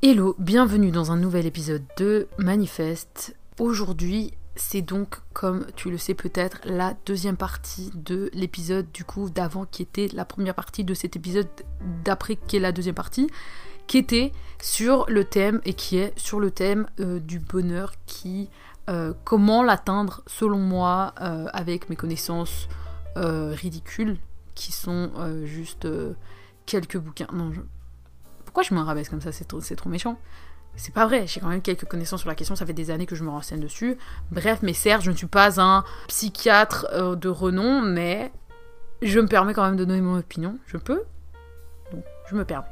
Hello, bienvenue dans un nouvel épisode de Manifeste. Aujourd'hui, c'est donc, comme tu le sais peut-être, la deuxième partie de l'épisode du coup d'avant qui était la première partie de cet épisode d'après qui est la deuxième partie, qui était sur le thème et qui est sur le thème euh, du bonheur qui euh, comment l'atteindre selon moi euh, avec mes connaissances ridicules qui sont juste quelques bouquins. Non, je, pourquoi je me rabaisse comme ça? C'est trop, méchant. C'est pas vrai, j'ai quand même quelques connaissances sur la question, ça fait des années que je me renseigne dessus. Bref, mais certes, je ne suis pas un psychiatre euh, de renom, mais je me permets quand même de donner mon opinion. Je peux Donc, je me permets.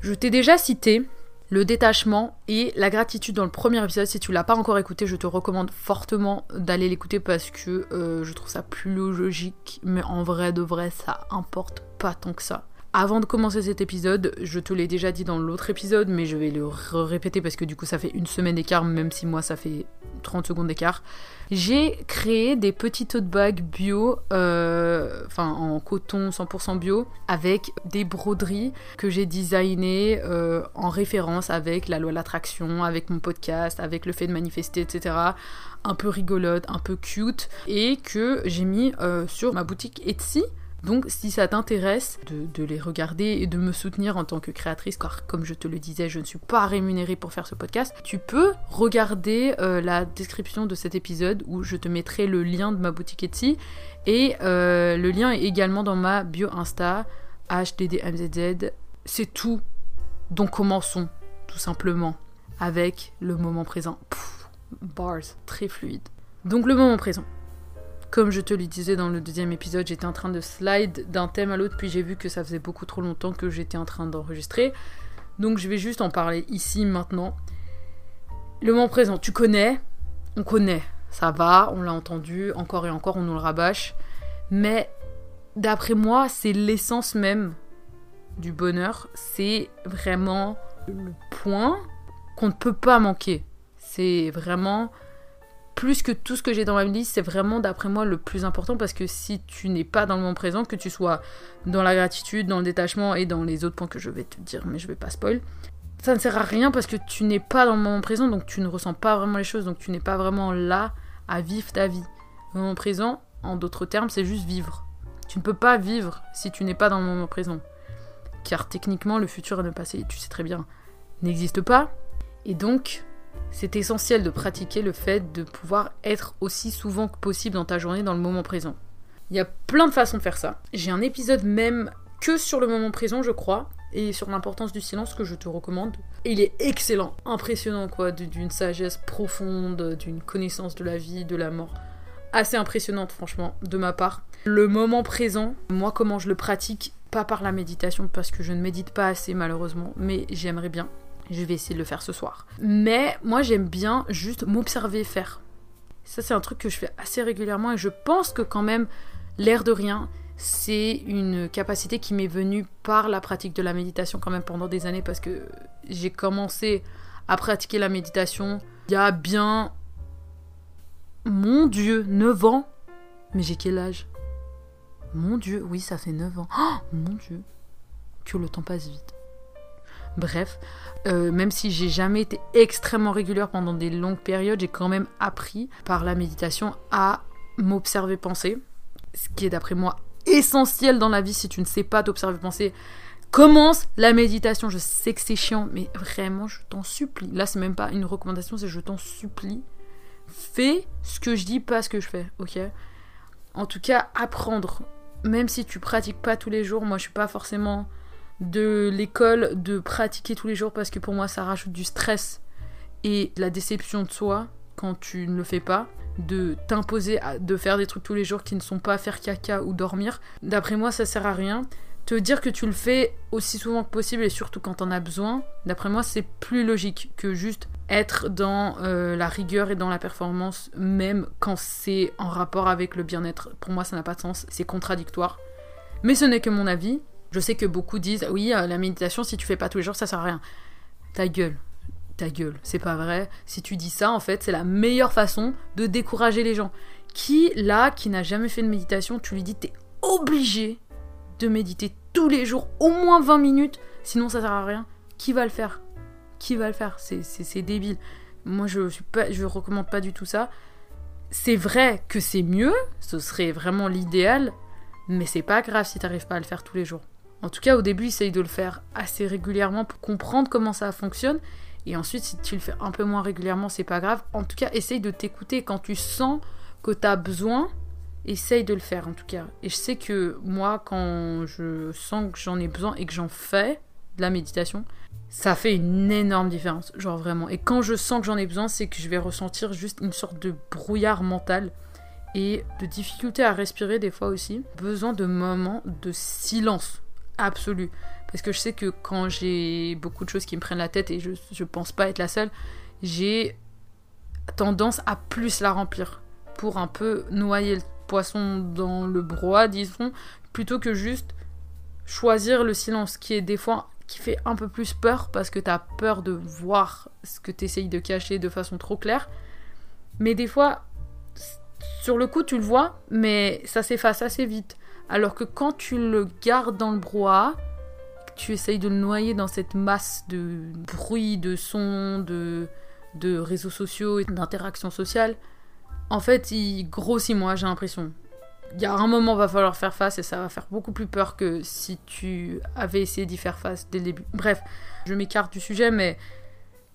Je t'ai déjà cité le détachement et la gratitude dans le premier épisode. Si tu l'as pas encore écouté, je te recommande fortement d'aller l'écouter parce que euh, je trouve ça plus logique, mais en vrai de vrai, ça importe pas tant que ça. Avant de commencer cet épisode, je te l'ai déjà dit dans l'autre épisode, mais je vais le répéter parce que du coup ça fait une semaine d'écart, même si moi ça fait 30 secondes d'écart. J'ai créé des petits tote bags bio, euh, enfin en coton 100% bio, avec des broderies que j'ai designées euh, en référence avec la loi de l'attraction, avec mon podcast, avec le fait de manifester, etc. Un peu rigolote, un peu cute, et que j'ai mis euh, sur ma boutique Etsy. Donc si ça t'intéresse de, les regarder et de me soutenir en tant que créatrice, car comme je te le disais, je ne suis pas rémunérée pour faire ce podcast, tu peux regarder euh, la description de cet épisode où je te mettrai le lien de ma boutique Etsy et euh, le lien est également dans ma bio Insta, HDDMZZ. C'est tout. Donc commençons, tout simplement, avec le moment présent. bars, très fluide. Donc le moment présent. Comme je te le disais dans le deuxième épisode, j'étais en train de slide d'un thème à l'autre, puis j'ai vu que ça faisait beaucoup trop longtemps que j'étais en train d'enregistrer. Donc je vais juste en parler ici maintenant. Le moment présent, tu connais, on connaît, ça va, on l'a entendu, encore et encore on nous le rabâche. Mais d'après moi, c'est l'essence même du bonheur. C'est vraiment le point qu'on ne peut pas manquer. C'est vraiment plus que tout ce que j'ai dans ma liste, c'est vraiment d'après moi le plus important parce que si tu n'es pas dans le moment présent, que tu sois dans la gratitude, dans le détachement et dans les autres points que je vais te dire, mais je vais pas spoil, ça ne sert à rien parce que tu n'es pas dans le moment présent, donc tu ne ressens pas vraiment les choses, donc tu n'es pas vraiment là à vivre ta vie. Le moment présent, en d'autres termes, c'est juste vivre. Tu ne peux pas vivre si tu n'es pas dans le moment présent. Car techniquement, le futur et le passé, tu sais très bien, n'existe pas. Et donc, c'est essentiel de pratiquer le fait de pouvoir être aussi souvent que possible dans ta journée dans le moment présent. Il y a plein de façons de faire ça. J'ai un épisode même que sur le moment présent, je crois, et sur l'importance du silence que je te recommande. Il est excellent, impressionnant quoi, d'une sagesse profonde, d'une connaissance de la vie, de la mort. Assez impressionnante franchement, de ma part. Le moment présent, moi comment je le pratique, pas par la méditation parce que je ne médite pas assez malheureusement, mais j'aimerais bien. Je vais essayer de le faire ce soir. Mais moi, j'aime bien juste m'observer faire. Ça, c'est un truc que je fais assez régulièrement et je pense que quand même, l'air de rien, c'est une capacité qui m'est venue par la pratique de la méditation quand même pendant des années parce que j'ai commencé à pratiquer la méditation il y a bien, mon Dieu, 9 ans. Mais j'ai quel âge? Mon Dieu, oui, ça fait 9 ans. Oh, mon Dieu, que le temps passe vite. Bref, euh, même si j'ai jamais été extrêmement régulière pendant des longues périodes, j'ai quand même appris par la méditation à m'observer penser, ce qui est d'après moi essentiel dans la vie si tu ne sais pas t'observer penser. Commence la méditation. Je sais que c'est chiant, mais vraiment, je t'en supplie. Là, c'est même pas une recommandation, c'est je t'en supplie. Fais ce que je dis, pas ce que je fais, ok? En tout cas, apprendre. Même si tu pratiques pas tous les jours, moi je suis pas forcément de l'école de pratiquer tous les jours parce que pour moi ça rajoute du stress et la déception de soi quand tu ne le fais pas, de t'imposer de faire des trucs tous les jours qui ne sont pas faire caca ou dormir. D'après moi ça sert à rien. Te dire que tu le fais aussi souvent que possible et surtout quand t'en as besoin, d'après moi c'est plus logique que juste être dans euh, la rigueur et dans la performance même quand c'est en rapport avec le bien-être. Pour moi ça n'a pas de sens, c'est contradictoire. Mais ce n'est que mon avis, je sais que beaucoup disent oui, euh, la méditation, si tu fais pas tous les jours, ça sert à rien. Ta gueule. Ta gueule. C'est pas vrai. Si tu dis ça, en fait, c'est la meilleure façon de décourager les gens. Qui, là, qui n'a jamais fait de méditation, tu lui dis t'es obligé de méditer tous les jours, au moins 20 minutes, sinon ça sert à rien. qui va le faire? Qui va le faire? C'est débile. Moi, je suis pas, je recommande pas du tout ça. C'est vrai que c'est mieux, ce serait vraiment l'idéal, mais c'est pas grave si t'arrives pas à le faire tous les jours. En tout cas, au début, essaye de le faire assez régulièrement pour comprendre comment ça fonctionne. Et ensuite, si tu le fais un peu moins régulièrement, c'est pas grave. En tout cas, essaye de t'écouter quand tu sens que tu as besoin. Essaye de le faire en tout cas. Et je sais que moi, quand je sens que j'en ai besoin et que j'en fais de la méditation, ça fait une énorme différence. Genre vraiment. Et quand je sens que j'en ai besoin, c'est que je vais ressentir juste une sorte de brouillard mental et de difficulté à respirer des fois aussi. Besoin de moments de silence absolu. Parce que je sais que quand j'ai beaucoup de choses qui me prennent la tête et je, je pense pas être la seule, j'ai tendance à plus la remplir pour un peu noyer le poisson dans le brouhaha, disons, plutôt que juste choisir le silence qui est des fois qui fait un peu plus peur parce que tu as peur de voir ce que tu essayes de cacher de façon trop claire. Mais des fois, sur le coup, tu le vois, mais ça s'efface assez vite. Alors que quand tu le gardes dans le brouhaha, tu essayes de le noyer dans cette masse de bruit, de sons, de, de réseaux sociaux et d'interactions sociales, en fait, il grossit, moi, j'ai l'impression. Il y a un moment, va falloir faire face et ça va faire beaucoup plus peur que si tu avais essayé d'y faire face dès le début. Bref, je m'écarte du sujet, mais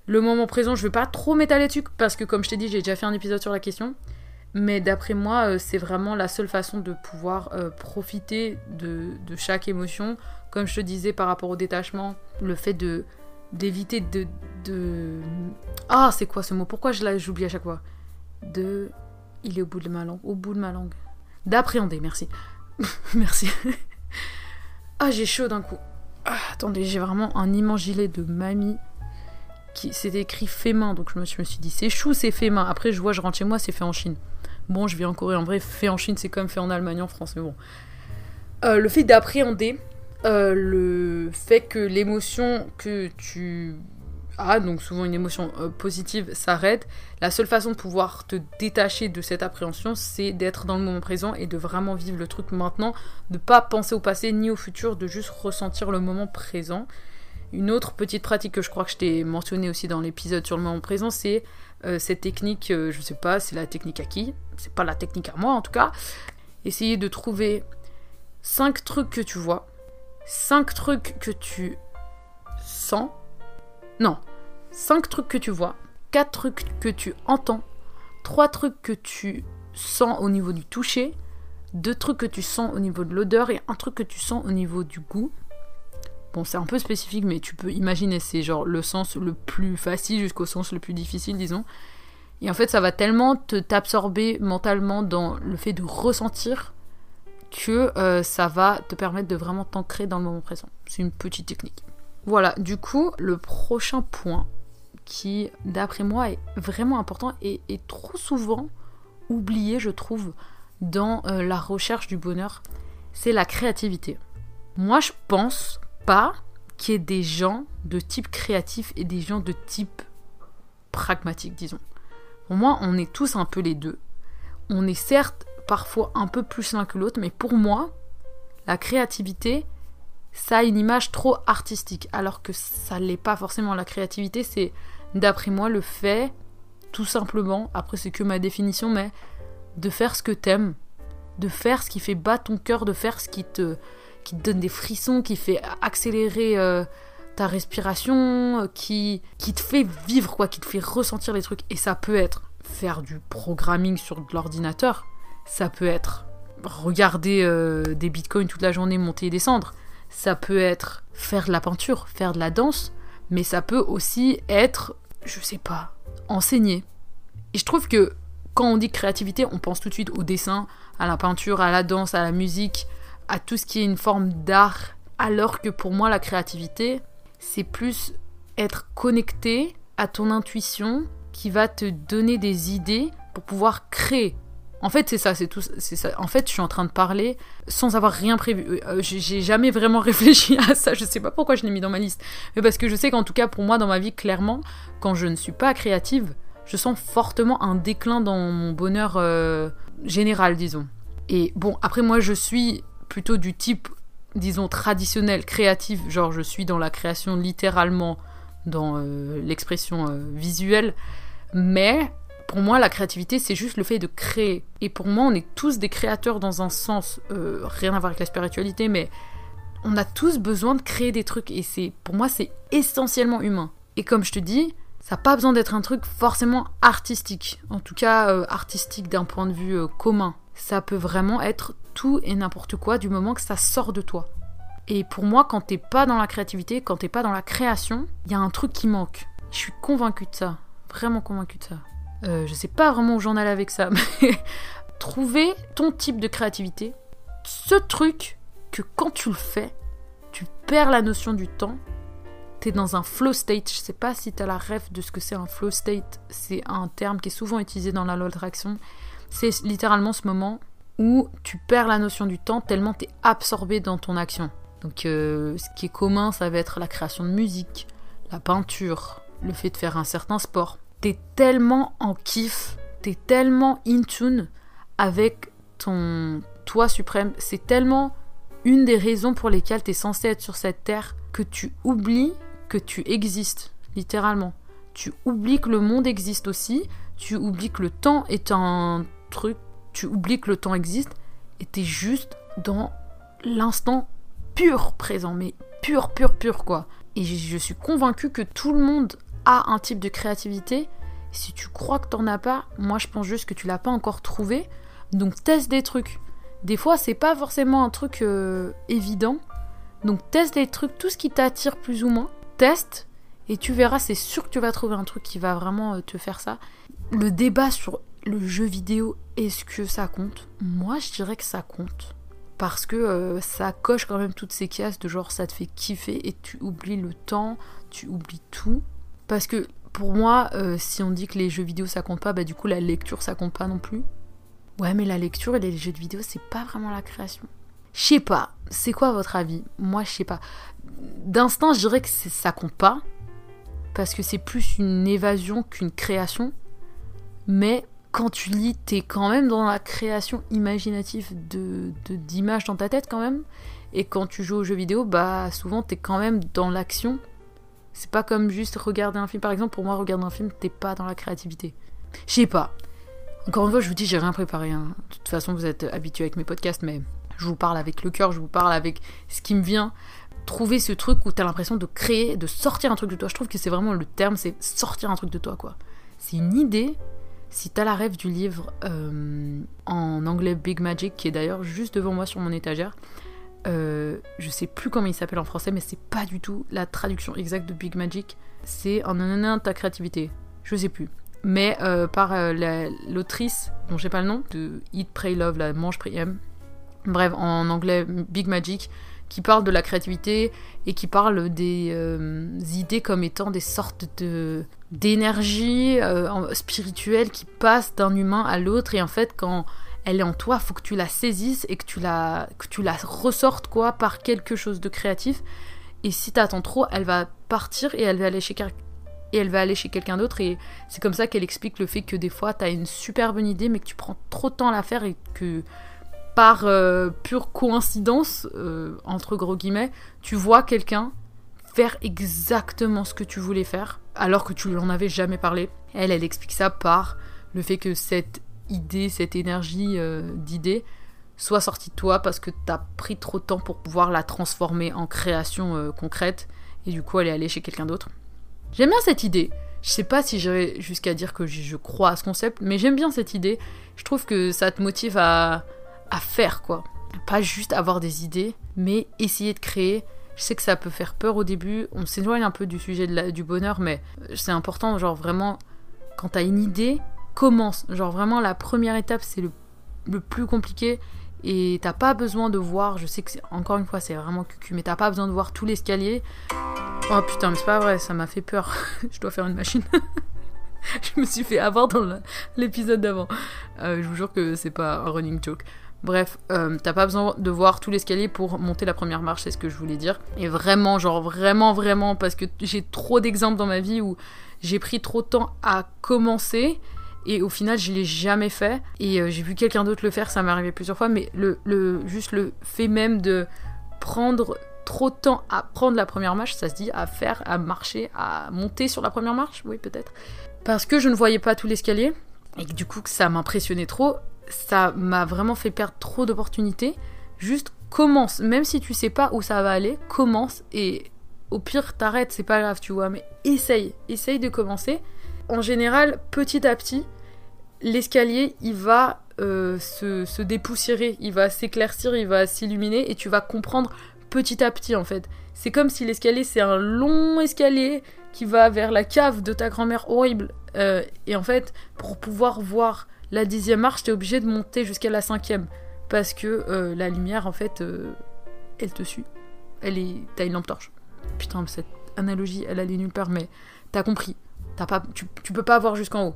le moment présent, je vais pas trop m'étaler dessus parce que, comme je t'ai dit, j'ai déjà fait un épisode sur la question. Mais d'après moi, euh, c'est vraiment la seule façon de pouvoir euh, profiter de, chaque émotion. Comme je te disais par rapport au détachement, le fait de d'éviter de. Ah, c'est quoi ce mot? Pourquoi je j'oublie à chaque fois? De... Il est au bout de ma langue. Au bout de ma langue. D'appréhender, merci. merci. ah, j'ai chaud d'un coup. Ah, attendez, j'ai vraiment un immense gilet de mamie qui c'était écrit fait main, donc je me suis dit c'est chou, c'est fait main. Après, je vois, je rentre chez moi, c'est fait en Chine. Bon, je vis en Corée, en vrai, fait en Chine, c'est comme fait en Allemagne, en France, mais bon. Euh, le fait d'appréhender euh, le fait que l'émotion que tu as, donc souvent une émotion euh, positive, s'arrête, la seule façon de pouvoir te détacher de cette appréhension, c'est d'être dans le moment présent et de vraiment vivre le truc maintenant, de pas penser au passé ni au futur, de juste ressentir le moment présent. Une autre petite pratique que je crois que je t'ai mentionné aussi dans l'épisode sur le moment présent, c'est euh, cette technique, euh, je sais pas, c'est la technique à qui? C'est pas la technique à moi en tout cas. Essayez de trouver 5 trucs que tu vois, 5 trucs que tu sens. Non, 5 trucs que tu vois, 4 trucs que tu entends, 3 trucs que tu sens au niveau du toucher, 2 trucs que tu sens au niveau de l'odeur et un truc que tu sens au niveau du goût. Bon, c'est un peu spécifique, mais tu peux imaginer, c'est genre le sens le plus facile jusqu'au sens le plus difficile, disons. Et en fait, ça va tellement te t'absorber mentalement dans le fait de ressentir que euh, ça va te permettre de vraiment t'ancrer dans le moment présent. C'est une petite technique. Voilà, du coup, le prochain point qui, d'après moi, est vraiment important et est trop souvent oublié, je trouve, dans euh, la recherche du bonheur, c'est la créativité. Moi, je pense pas qu'il y ait des gens de type créatif et des gens de type pragmatique, disons. Pour moi, on est tous un peu les deux. On est certes parfois un peu plus l'un que l'autre, mais pour moi, la créativité, ça a une image trop artistique, alors que ça l'est pas forcément. La créativité, c'est, d'après moi, le fait, tout simplement, après c'est que ma définition, mais de faire ce que t'aimes, de faire ce qui fait battre ton cœur, de faire ce qui te, qui te donne des frissons, qui fait accélérer euh, ta respiration, euh, qui, qui te fait vivre, quoi, qui te fait ressentir les trucs. Et ça peut être faire du programming sur l'ordinateur, ça peut être regarder euh, des bitcoins toute la journée monter et descendre, ça peut être faire de la peinture, faire de la danse, mais ça peut aussi être, je sais pas, enseigner. Et je trouve que quand on dit créativité, on pense tout de suite au dessin, à la peinture, à la danse, à la musique, à tout ce qui est une forme d'art, alors que pour moi la créativité, c'est plus être connecté à ton intuition qui va te donner des idées pour pouvoir créer. En fait, c'est ça, c'est tout. En fait, je suis en train de parler sans avoir rien prévu. Euh, j'ai jamais vraiment réfléchi à ça. Je sais pas pourquoi je l'ai mis dans ma liste, mais parce que je sais qu'en tout cas pour moi dans ma vie, clairement, quand je ne suis pas créative, je sens fortement un déclin dans mon bonheur euh, général, disons. Et bon, après moi, je suis plutôt du type disons, traditionnelle, créative, genre je suis dans la création littéralement, dans euh, l'expression euh, visuelle, mais pour moi, la créativité, c'est juste le fait de créer. Et pour moi, on est tous des créateurs dans un sens, euh, rien à voir avec la spiritualité, mais on a tous besoin de créer des trucs. Et c'est, pour moi, c'est essentiellement humain. Et comme je te dis, ça n'a pas besoin d'être un truc forcément artistique. En tout cas, artistique d'un point de vue commun. Ça peut vraiment être tout et n'importe quoi du moment que ça sort de toi. Et pour moi, quand t'es pas dans la créativité, quand t'es pas dans la création, il y a un truc qui manque. Je suis convaincue de ça. Vraiment convaincue de ça. Euh, je sais pas vraiment où j'en allais avec ça, mais trouver ton type de créativité, ce truc que quand tu le fais, tu perds la notion du temps, t'es dans un flow state. Je sais pas si t'as la ref de ce que c'est un flow state. C'est un terme qui est souvent utilisé dans la loi d'attraction. C'est littéralement ce moment où tu perds la notion du temps tellement tu es absorbé dans ton action. Donc euh, ce qui est commun, ça va être la création de musique, la peinture, le fait de faire un certain sport. T'es tellement en kiff, t'es tellement in tune avec ton toi suprême. C'est tellement une des raisons pour lesquelles tu es censé être sur cette terre que tu oublies que tu existes, littéralement. Tu oublies que le monde existe aussi, tu oublies que le temps est un truc tu oublies que le temps existe et t'es juste dans l'instant pur présent, mais pur, pur, pur quoi. Et je suis convaincue que tout le monde a un type de créativité. Si tu crois que t'en as pas, moi je pense juste que tu l'as pas encore trouvé. Donc teste des trucs. Des fois c'est pas forcément un truc euh, évident. Donc teste des trucs, tout ce qui t'attire plus ou moins. Teste et tu verras, c'est sûr que tu vas trouver un truc qui va vraiment euh, te faire ça. Le débat sur le jeu vidéo, est-ce que ça compte? Moi, je dirais que ça compte. Parce que euh, ça coche quand même toutes ces cases de genre ça te fait kiffer et tu oublies le temps, tu oublies tout. Parce que pour moi, euh, si on dit que les jeux vidéo ça compte pas, bah du coup la lecture ça compte pas non plus. Ouais, mais la lecture et les jeux de vidéo c'est pas vraiment la création. Je sais pas, c'est quoi votre avis? Moi je sais pas. D'instinct, je dirais que ça compte pas. Parce que c'est plus une évasion qu'une création. Mais quand tu lis, t'es quand même dans la création imaginative de, d'images dans ta tête quand même. Et quand tu joues aux jeux vidéo, bah souvent t'es quand même dans l'action. C'est pas comme juste regarder un film. Par exemple, pour moi, regarder un film, t'es pas dans la créativité. Je sais pas. Encore une fois, je vous dis, j'ai rien préparé. Hein. De toute façon, vous êtes habitué avec mes podcasts, mais je vous parle avec le cœur, je vous parle avec ce qui me vient. Trouver ce truc où t'as l'impression de créer, de sortir un truc de toi. Je trouve que c'est vraiment le terme, c'est sortir un truc de toi, quoi. C'est une idée si t'as la rêve du livre euh, en anglais Big Magic, qui est d'ailleurs juste devant moi sur mon étagère, euh, je sais plus comment il s'appelle en français, mais c'est pas du tout la traduction exacte de Big Magic. C'est en un ta créativité. Je sais plus. Mais euh, par l'autrice, dont j'ai pas le nom, de Eat, Pray, Love, la Mange, Pray, Aime. Bref, en anglais Big Magic, qui parle de la créativité et qui parle des idées comme étant des sortes de d'énergie euh, spirituelle qui passe d'un humain à l'autre. Et en fait quand elle est en toi, faut que tu la saisisses et que tu la, que tu la ressortes quoi par quelque chose de créatif. Et si t'attends trop, elle va partir et elle va aller chez et elle va aller chez quelqu'un d'autre. Et c'est comme ça qu'elle explique le fait que des fois t'as une super bonne idée mais que tu prends trop de temps à la faire et que par euh, pure coïncidence euh, entre gros guillemets, tu vois quelqu'un faire exactement ce que tu voulais faire alors que tu lui en avais jamais parlé. Elle, elle explique ça par le fait que cette idée, cette énergie euh, d'idée soit sortie de toi parce que t'as pris trop de temps pour pouvoir la transformer en création euh, concrète et du coup elle est allée chez quelqu'un d'autre. J'aime bien cette idée. Je sais pas si j'irai jusqu'à dire que je crois à ce concept, mais j'aime bien cette idée. Je trouve que ça te motive à, à faire quoi. Pas juste avoir des idées, mais essayer de créer je sais que ça peut faire peur au début, on s'éloigne un peu du sujet du bonheur, mais c'est important, genre vraiment, quand t'as une idée, commence. Genre vraiment, la première étape, c'est le, plus compliqué. Et t'as pas besoin de voir, je sais que encore une fois, c'est vraiment cucu, mais t'as pas besoin de voir tout l'escalier. Oh putain, mais c'est pas vrai, ça m'a fait peur. je dois faire une machine. je me suis fait avoir dans l'épisode d'avant. Euh, je vous jure que c'est pas un running joke. Bref, euh, t'as pas besoin de voir tout l'escalier pour monter la première marche, c'est ce que je voulais dire. Et vraiment, genre vraiment, vraiment, parce que j'ai trop d'exemples dans ma vie où j'ai pris trop de temps à commencer et au final je l'ai jamais fait. Et euh, j'ai vu quelqu'un d'autre le faire, ça m'est arrivé plusieurs fois, mais le, le, juste le fait même de prendre trop de temps à prendre la première marche, ça se dit à faire, à marcher, à monter sur la première marche, oui peut-être. Parce que je ne voyais pas tout l'escalier, et que du coup ça m'impressionnait trop, ça m'a vraiment fait perdre trop d'opportunités. Juste commence, même si tu sais pas où ça va aller, commence et au pire t'arrêtes, c'est pas grave, tu vois, mais essaye, essaye de commencer. En général, petit à petit, l'escalier il va euh, se, se dépoussiérer, il va s'éclaircir, il va s'illuminer et tu vas comprendre petit à petit en fait. C'est comme si l'escalier c'est un long escalier qui va vers la cave de ta grand-mère horrible. Euh, et en fait, pour pouvoir voir la dixième marche, t'es obligé de monter jusqu'à la cinquième. Parce que euh, la lumière, en fait, euh, elle te suit. Elle est... T'as une lampe torche. Putain, cette analogie, elle allait nulle part, mais t'as compris. T'as pas... Tu, tu peux pas voir jusqu'en haut.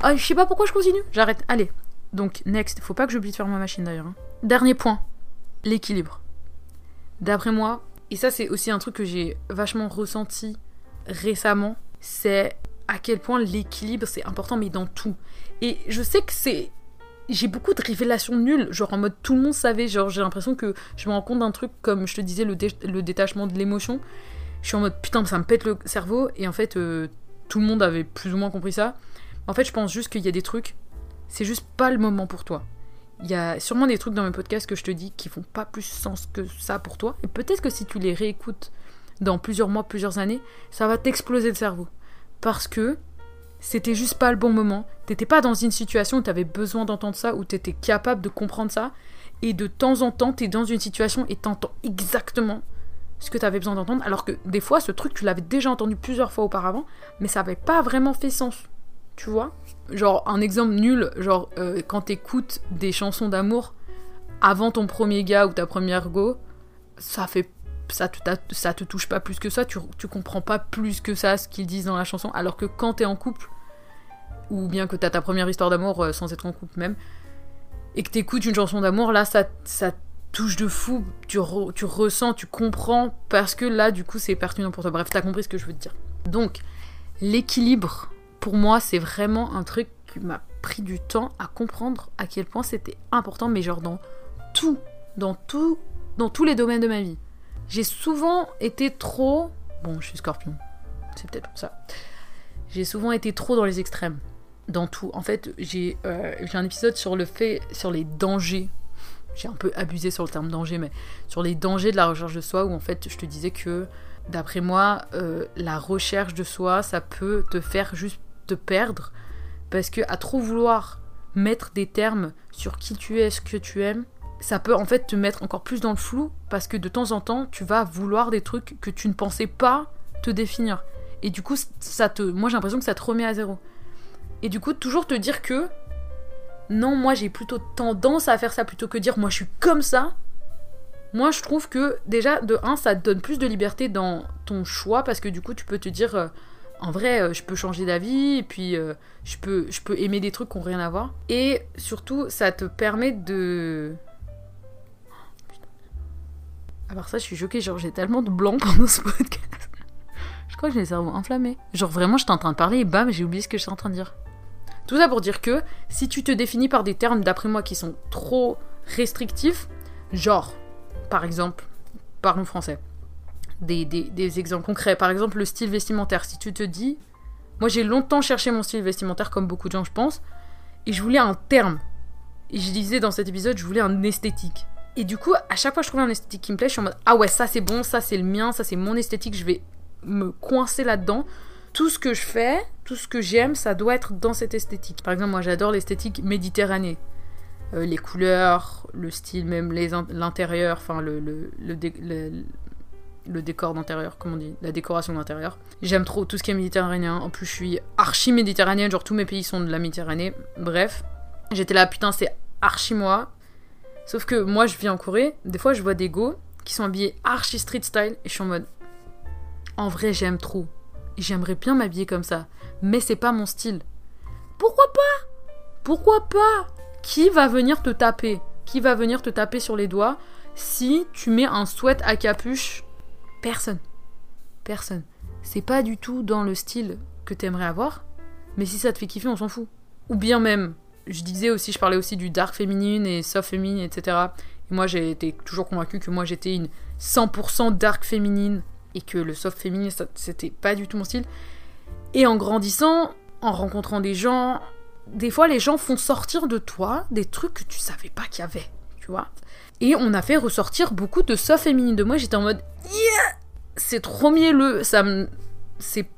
Ah, je sais pas pourquoi je continue. J'arrête. Allez. Donc, next. Faut pas que j'oublie de faire ma machine d'ailleurs. hein. Dernier point. L'équilibre. D'après moi, et ça c'est aussi un truc que j'ai vachement ressenti récemment, c'est à quel point l'équilibre c'est important, mais dans tout. Et je sais que c'est. J'ai beaucoup de révélations nulles, genre en mode tout le monde savait, genre j'ai l'impression que je me rends compte d'un truc comme je te disais, le, dé- le détachement de l'émotion. Je suis en mode putain, ça me pète le cerveau, et en fait, euh, tout le monde avait plus ou moins compris ça. En fait, je pense juste qu'il y a des trucs, c'est juste pas le moment pour toi. Il y a sûrement des trucs dans mes podcasts que je te dis qui font pas plus sens que ça pour toi. Et peut-être que si tu les réécoutes dans plusieurs mois, plusieurs années, ça va t'exploser le cerveau. Parce que c'était juste pas le bon moment. T'étais pas dans une situation où t'avais besoin d'entendre ça, où t'étais capable de comprendre ça. Et de temps en temps, t'es dans une situation et t'entends exactement ce que t'avais besoin d'entendre. Alors que des fois, ce truc, tu l'avais déjà entendu plusieurs fois auparavant, mais ça avait pas vraiment fait sens. Tu vois? Genre, un exemple nul, genre, euh, quand t'écoutes des chansons d'amour avant ton premier gars ou ta première go, ça fait. Ça te, ça te touche pas plus que ça, tu, tu comprends pas plus que ça ce qu'ils disent dans la chanson, alors que quand t'es en couple, ou bien que t'as ta première histoire d'amour euh, sans être en couple même, et que t'écoutes une chanson d'amour, là, ça, ça touche de fou, tu, tu ressens, tu comprends, parce que là, du coup, c'est pertinent pour toi. Bref, t'as compris ce que je veux te dire. Donc, l'équilibre, pour moi, c'est vraiment un truc qui m'a pris du temps à comprendre à quel point c'était important, mais genre dans tout, dans tout, dans tous les domaines de ma vie. J'ai souvent été trop... Bon, je suis scorpion, c'est peut-être ça. J'ai souvent été trop dans les extrêmes, dans tout. En fait, j'ai euh, un épisode sur le fait, sur les dangers. J'ai un peu abusé sur le terme danger, mais sur les dangers de la recherche de soi, où en fait, je te disais que, d'après moi, euh, la recherche de soi, ça peut te faire juste te perdre, parce que à trop vouloir mettre des termes sur qui tu es, ce que tu aimes, ça peut en fait te mettre encore plus dans le flou parce que de temps en temps tu vas vouloir des trucs que tu ne pensais pas te définir et du coup ça te moi j'ai l'impression que ça te remet à zéro et du coup toujours te dire que non moi j'ai plutôt tendance à faire ça plutôt que dire moi je suis comme ça moi je trouve que déjà de un ça te donne plus de liberté dans ton choix parce que du coup tu peux te dire euh, en vrai, euh, je peux changer d'avis, et puis euh, je, peux, je peux aimer des trucs qui n'ont rien à voir. Et surtout, ça te permet de. À part ça, je suis choquée, genre j'ai tellement de blanc pendant ce podcast. je crois que j'ai le cerveau inflammé. Genre vraiment, j'étais en train de parler et bam, j'ai oublié ce que j'étais en train de dire. Tout ça pour dire que si tu te définis par des termes, d'après moi, qui sont trop restrictifs, genre, par exemple, parlons français des, des, exemples concrets. Par exemple, le style vestimentaire. Si tu te dis, moi j'ai longtemps cherché mon style vestimentaire, comme beaucoup de gens, je pense, et je voulais un terme. Et je disais dans cet épisode, je voulais un esthétique. Et du coup, à chaque fois que je trouvais un esthétique qui me plaît, je suis en mode, ah ouais, ça c'est bon, ça c'est le mien, ça c'est mon esthétique, je vais me coincer là-dedans. Tout ce que je fais, tout ce que j'aime, ça doit être dans cette esthétique. Par exemple, moi j'adore l'esthétique méditerranée. Euh, les couleurs, le style, même l'intérieur, enfin le, le, le, dé- le- le décor d'intérieur, comme on dit, la décoration d'intérieur. J'aime trop tout ce qui est méditerranéen. En plus, je suis archi méditerranéenne, genre tous mes pays sont de la Méditerranée. Bref, j'étais là, putain, c'est archi moi. Sauf que moi, je vis en Corée. Des fois, je vois des go qui sont habillés archi street style et je suis en mode. En vrai, j'aime trop. J'aimerais bien m'habiller comme ça. Mais c'est pas mon style. Pourquoi pas? Pourquoi pas? Qui va venir te taper? Qui va venir te taper sur les doigts si tu mets un sweat à capuche? Personne. Personne. C'est pas du tout dans le style que t'aimerais avoir, mais si ça te fait kiffer, on s'en fout. Ou bien même, je disais aussi, je parlais aussi du dark féminine et soft féminine, etc. Et moi, j'ai été toujours convaincue que moi, j'étais une 100% dark féminine et que le soft féminine c'était pas du tout mon style. Et en grandissant, en rencontrant des gens, des fois les gens font sortir de toi des trucs que tu savais pas qu'il y avait, tu vois. Et on a fait ressortir beaucoup de soft féminine de moi. J'étais en mode yeah c'est trop mielleux, ça me c'est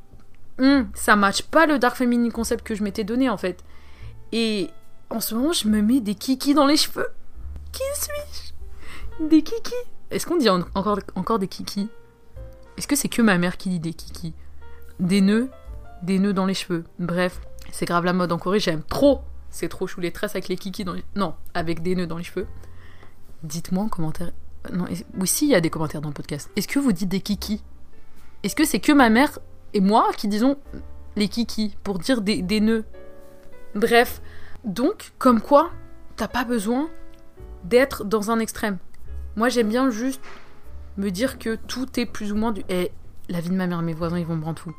hmm, ça match pas le dark féminine concept que je m'étais donné en fait. Et en ce moment, je me mets des kikis dans les cheveux. Qui suis-je? Des kikis. Est-ce qu'on dit encore, encore des kikis? Est-ce que c'est que ma mère qui dit des kikis? Des nœuds? Des nœuds dans les cheveux? Bref, c'est grave la mode en Corée, j'aime trop. C'est trop chou les tresses avec les kikis dans les... Non, avec des nœuds dans les cheveux. Dites-moi en commentaire. Non, oui, si, il y a des commentaires dans le podcast. Est-ce que vous dites des kikis? Est-ce que c'est que ma mère et moi qui disons les kikis pour dire des, des nœuds? Bref, donc, comme quoi, t'as pas besoin d'être dans un extrême. Moi, j'aime bien juste me dire que tout est plus ou moins du. Eh, la vie de ma mère, mes voisins, ils vont me rendre fou.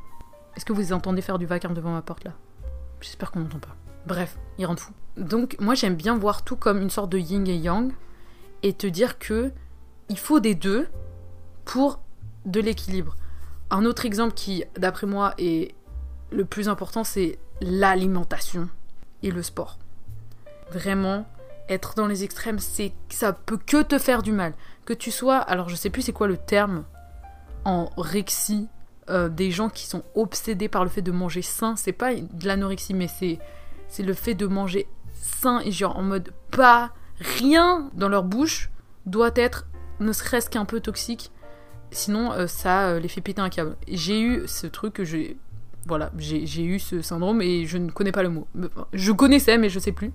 Est-ce que vous entendez faire du vacarme devant ma porte là? J'espère qu'on n'entend pas. Bref, ils rendent fou. Donc, moi, j'aime bien voir tout comme une sorte de yin et yang et te dire que il faut des deux pour de l'équilibre. Un autre exemple qui, d'après moi, est le plus important, c'est l'alimentation et le sport. Vraiment, être dans les extrêmes, c'est ça peut que te faire du mal. Que tu sois, alors je sais plus c'est quoi le terme en rexie euh, des gens qui sont obsédés par le fait de manger sain, c'est pas de l'anorexie mais c'est c'est le fait de manger sain et genre en mode pas rien dans leur bouche doit être ne serait-ce qu'un peu toxique. Sinon, euh, ça euh, les fait péter un câble. J'ai eu ce truc que j'ai voilà, j'ai eu ce syndrome et je ne connais pas le mot. Je connaissais, mais je sais plus.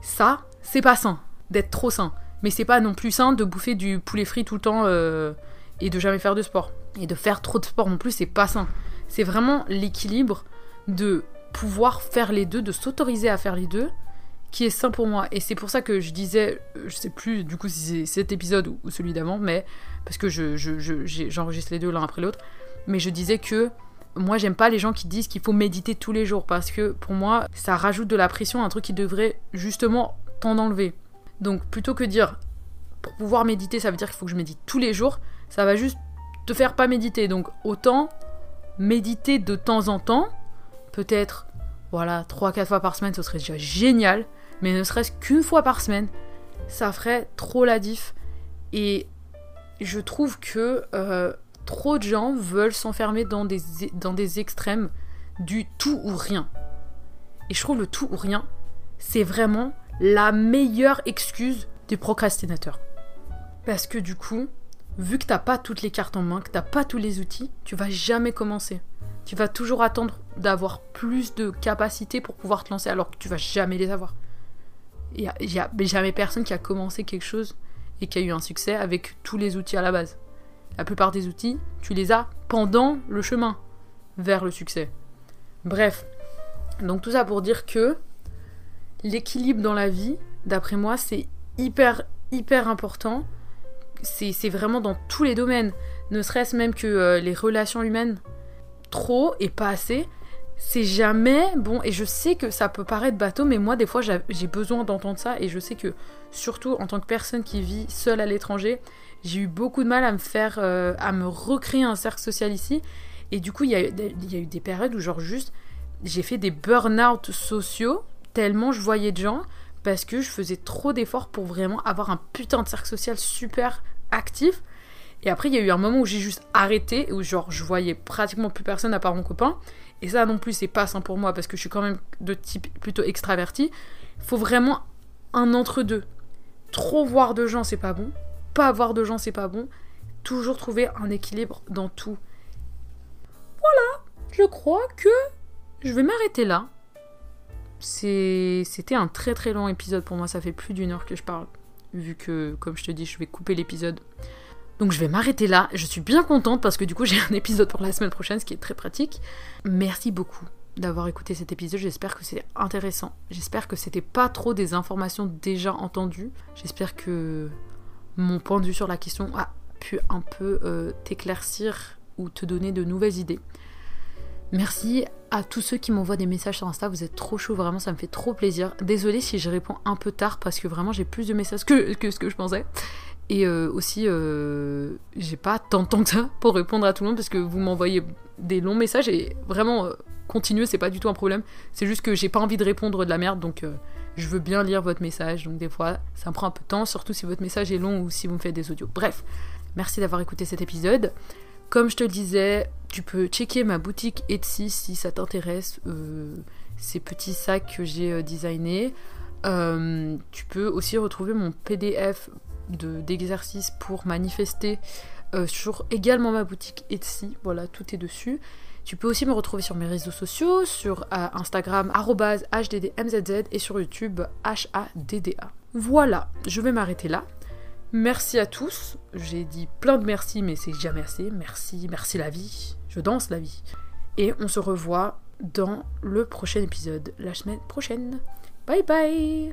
Ça, c'est pas sain, d'être trop sain. Mais c'est pas non plus sain de bouffer du poulet frit tout le temps euh, et de jamais faire de sport. Et de faire trop de sport non plus, c'est pas sain. C'est vraiment l'équilibre de pouvoir faire les deux, de s'autoriser à faire les deux, qui est sain pour moi. Et c'est pour ça que je disais, je sais plus du coup si c'est cet épisode ou, celui d'avant, mais parce que j'enregistre je, les deux l'un après l'autre, mais je disais que moi j'aime pas les gens qui disent qu'il faut méditer tous les jours parce que pour moi ça rajoute de la pression, un truc qui devrait justement t'en. Donc plutôt que dire pour pouvoir méditer ça veut dire qu'il faut que je médite tous les jours, ça va juste te faire pas méditer. Donc autant méditer de temps en temps, peut-être voilà 3-4 fois par semaine ce serait déjà génial, mais ne serait-ce qu'une fois par semaine, ça ferait trop la diff. Et je trouve que euh, trop de gens veulent s'enfermer dans des, dans des extrêmes du tout ou rien. Et je trouve le tout ou rien, c'est vraiment la meilleure excuse des procrastinateurs. Parce que du coup, vu que t'as pas toutes les cartes en main, que t'as pas tous les outils, tu vas jamais commencer. Tu vas toujours attendre d'avoir plus de capacités pour pouvoir te lancer alors que tu vas jamais les avoir. Il n'y a, a, jamais personne qui a commencé quelque chose et qui a eu un succès avec tous les outils à la base. La plupart des outils, tu les as pendant le chemin vers le succès. Bref, donc tout ça pour dire que l'équilibre dans la vie, d'après moi, c'est hyper, hyper important. C'est vraiment dans tous les domaines. Ne serait-ce même que euh, les relations humaines, trop et pas assez. C'est jamais bon, et je sais que ça peut paraître bateau, mais moi des fois j'ai besoin d'entendre ça, et je sais que surtout en tant que personne qui vit seule à l'étranger, j'ai eu beaucoup de mal à me faire, euh, à me recréer un cercle social ici. Et du coup, il y, a, eu des périodes où, genre, juste, j'ai fait des burn-out sociaux tellement je voyais de gens parce que je faisais trop d'efforts pour vraiment avoir un putain de cercle social super actif. Et après, il y a eu un moment où j'ai juste arrêté, où genre je voyais pratiquement plus personne à part mon copain. Et ça non plus, c'est pas sain pour moi parce que je suis quand même de type plutôt extraverti. Faut vraiment un entre-deux. Trop voir de gens, c'est pas bon pas avoir de gens, c'est pas bon. Toujours trouver un équilibre dans tout. Voilà, je crois que je vais m'arrêter là. C'était un très très long épisode pour moi, ça fait plus d'une heure que je parle. Vu que, comme je te dis, je vais couper l'épisode. Donc je vais m'arrêter là. Je suis bien contente parce que du coup j'ai un épisode pour la semaine prochaine, ce qui est très pratique. Merci beaucoup d'avoir écouté cet épisode. J'espère que c'est intéressant. J'espère que c'était pas trop des informations déjà entendues. J'espère que mon point de vue sur la question a pu un peu euh, t'éclaircir ou te donner de nouvelles idées. Merci à tous ceux qui m'envoient des messages sur Insta, vous êtes trop chaud, vraiment ça me fait trop plaisir. Désolée si je réponds un peu tard parce que vraiment j'ai plus de messages que, que ce que je pensais. Et euh, aussi, euh, j'ai pas tant de temps que ça pour répondre à tout le monde parce que vous m'envoyez des longs messages et vraiment, euh, continuer, c'est pas du tout un problème. C'est juste que j'ai pas envie de répondre de la merde donc je veux bien lire votre message. Donc des fois, ça me prend un peu de temps, surtout si votre message est long ou si vous me faites des audios. Bref, merci d'avoir écouté cet épisode. Comme je te le disais, tu peux checker ma boutique Etsy si ça t'intéresse, euh, ces petits sacs que j'ai euh, designés. Euh, tu peux aussi retrouver mon PDF d'exercices pour manifester sur également ma boutique Etsy. Voilà, tout est dessus. Tu peux aussi me retrouver sur mes réseaux sociaux, sur Instagram @hddmzz et sur YouTube HADDA. Voilà, je vais m'arrêter là. Merci à tous. J'ai dit plein de merci, mais c'est jamais assez. Merci, merci la vie. Je danse la vie. Et on se revoit dans le prochain épisode, la semaine prochaine. Bye bye